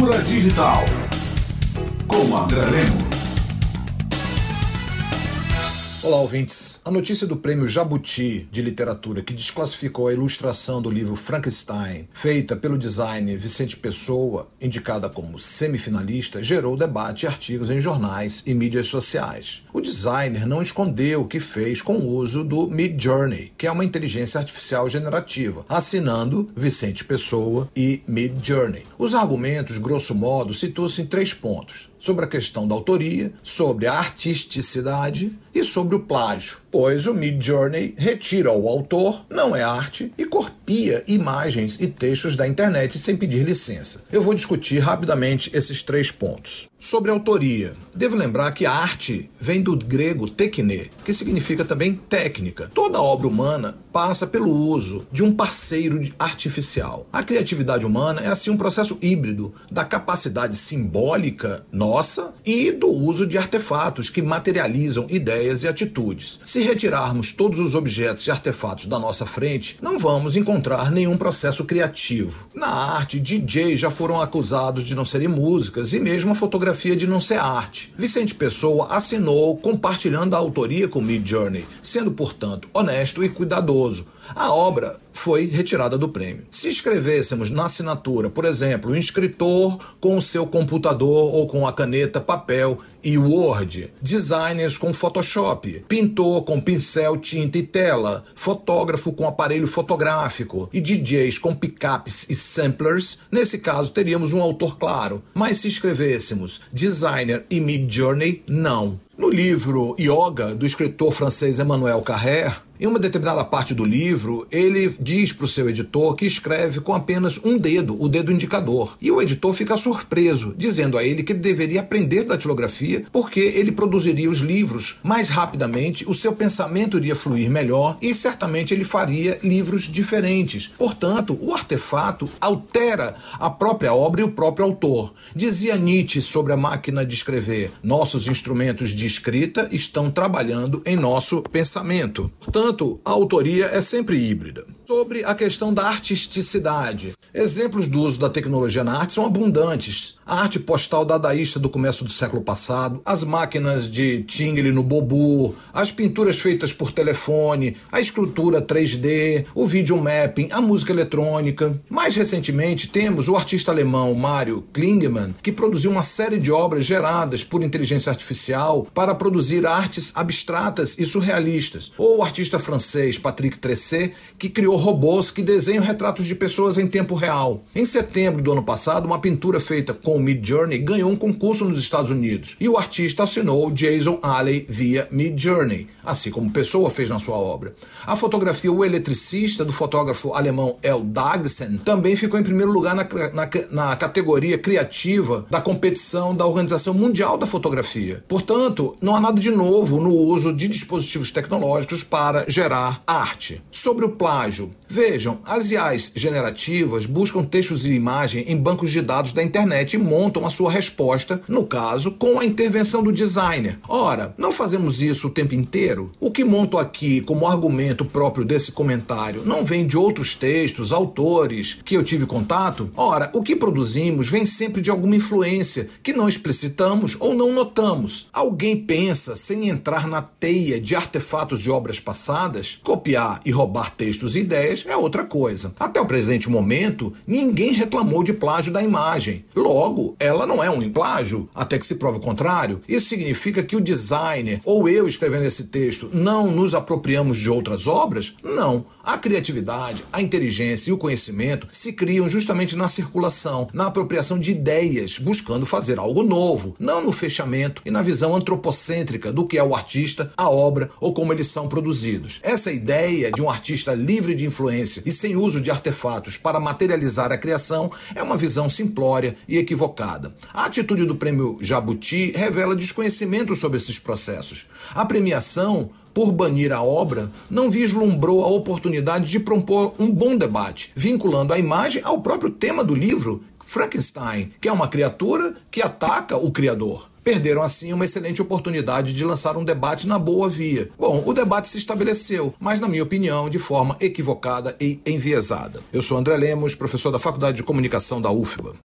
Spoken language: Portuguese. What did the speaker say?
Cultura Digital. Com André Lemos. Olá, ouvintes. A notícia do prêmio Jabuti de literatura que desclassificou a ilustração do livro Frankenstein, feita pelo designer Vicente Pessoa, indicada como semifinalista, gerou debate e artigos em jornais e mídias sociais. O designer não escondeu o que fez com o uso do Mid Journey, que é uma inteligência artificial generativa, assinando Vicente Pessoa e Mid Journey. Os argumentos, grosso modo, situam-se em três pontos: sobre a questão da autoria, sobre a artisticidade e sobre o plágio, pois o Mid Journey retira o autor, não é arte, e copia imagens e textos da internet sem pedir licença. Eu vou discutir rapidamente esses três pontos. Sobre autoria, devo lembrar que a arte vem do grego tekne, que significa também técnica. Toda obra humana passa pelo uso de um parceiro artificial. A criatividade humana é assim um processo híbrido da capacidade simbólica nossa e do uso de artefatos que materializam ideias e atitudes. Se retirarmos todos os objetos e artefatos da nossa frente, não vamos encontrar nenhum processo criativo. Na arte, DJs já foram acusados de não serem músicas e mesmo a fotografia de não ser arte. Vicente Pessoa assinou compartilhando a autoria com Mid Journey, sendo, portanto, honesto e cuidadoso. A obra foi retirada do prêmio. Se escrevêssemos na assinatura, por exemplo, um escritor com o seu computador ou com a caneta, papel e Word, designers com Photoshop, pintor com pincel, tinta e tela, fotógrafo com aparelho fotográfico e DJs com picapes e samplers, nesse caso teríamos um autor claro. Mas se escrevêssemos designer e mid journey, não. No livro Yoga, do escritor francês Emmanuel Carrère, em uma determinada parte do livro, ele diz para o seu editor que escreve com apenas um dedo, o dedo indicador. E o editor fica surpreso, dizendo a ele que deveria aprender datilografia porque ele produziria os livros mais rapidamente, o seu pensamento iria fluir melhor e certamente ele faria livros diferentes. Portanto, o artefato altera a própria obra e o próprio autor. Dizia Nietzsche sobre a máquina de escrever: nossos instrumentos de escrita estão trabalhando em nosso pensamento. Portanto, a autoria é sempre híbrida. Sobre a questão da artisticidade, exemplos do uso da tecnologia na arte são abundantes. A arte postal dadaísta do começo do século passado, as máquinas de Tingle no Bobu, as pinturas feitas por telefone, a escultura 3D, o video mapping, a música eletrônica. Mais recentemente, temos o artista alemão Mario Klingman, que produziu uma série de obras geradas por inteligência artificial para produzir artes abstratas e surrealistas. Ou o artista francês Patrick Tressé, que criou robôs que desenham retratos de pessoas em tempo real. Em setembro do ano passado, uma pintura feita com o Mid Journey ganhou um concurso nos Estados Unidos e o artista assinou Jason Alley via Mid Journey, assim como Pessoa fez na sua obra. A fotografia O Eletricista, do fotógrafo alemão El Dagsen, também ficou em primeiro lugar na, na, na categoria criativa da competição da Organização Mundial da Fotografia. Portanto, não há nada de novo no uso de dispositivos tecnológicos para gerar arte. Sobre o plágio, vejam, as IAs generativas buscam textos e imagem em bancos de dados da internet e montam a sua resposta, no caso, com a intervenção do designer. Ora, não fazemos isso o tempo inteiro? O que monto aqui como argumento próprio desse comentário não vem de outros textos, autores que eu tive contato? Ora, o que produzimos vem sempre de alguma influência que não explicitamos ou não notamos. Alguém pensa sem entrar na teia de artefatos de obras passadas? Copiar e roubar textos e ideias é outra coisa. Até o presente momento, ninguém reclamou de plágio da imagem. Logo, ela não é um plágio, até que se prove o contrário. Isso significa que o designer ou eu escrevendo esse texto não nos apropriamos de outras obras? Não. A criatividade, a inteligência e o conhecimento se criam justamente na circulação, na apropriação de ideias, buscando fazer algo novo, não no fechamento e na visão antropocêntrica do que é o artista, a obra ou como eles são produzidos. Essa ideia de um artista livre de influência e sem uso de artefatos para materializar a criação é uma visão simplória e equivocada. A atitude do prêmio Jabuti revela desconhecimento sobre esses processos. A premiação por banir a obra, não vislumbrou a oportunidade de propor um bom debate, vinculando a imagem ao próprio tema do livro, Frankenstein, que é uma criatura que ataca o Criador. Perderam assim uma excelente oportunidade de lançar um debate na boa via. Bom, o debate se estabeleceu, mas, na minha opinião, de forma equivocada e enviesada. Eu sou André Lemos, professor da Faculdade de Comunicação da UFBA.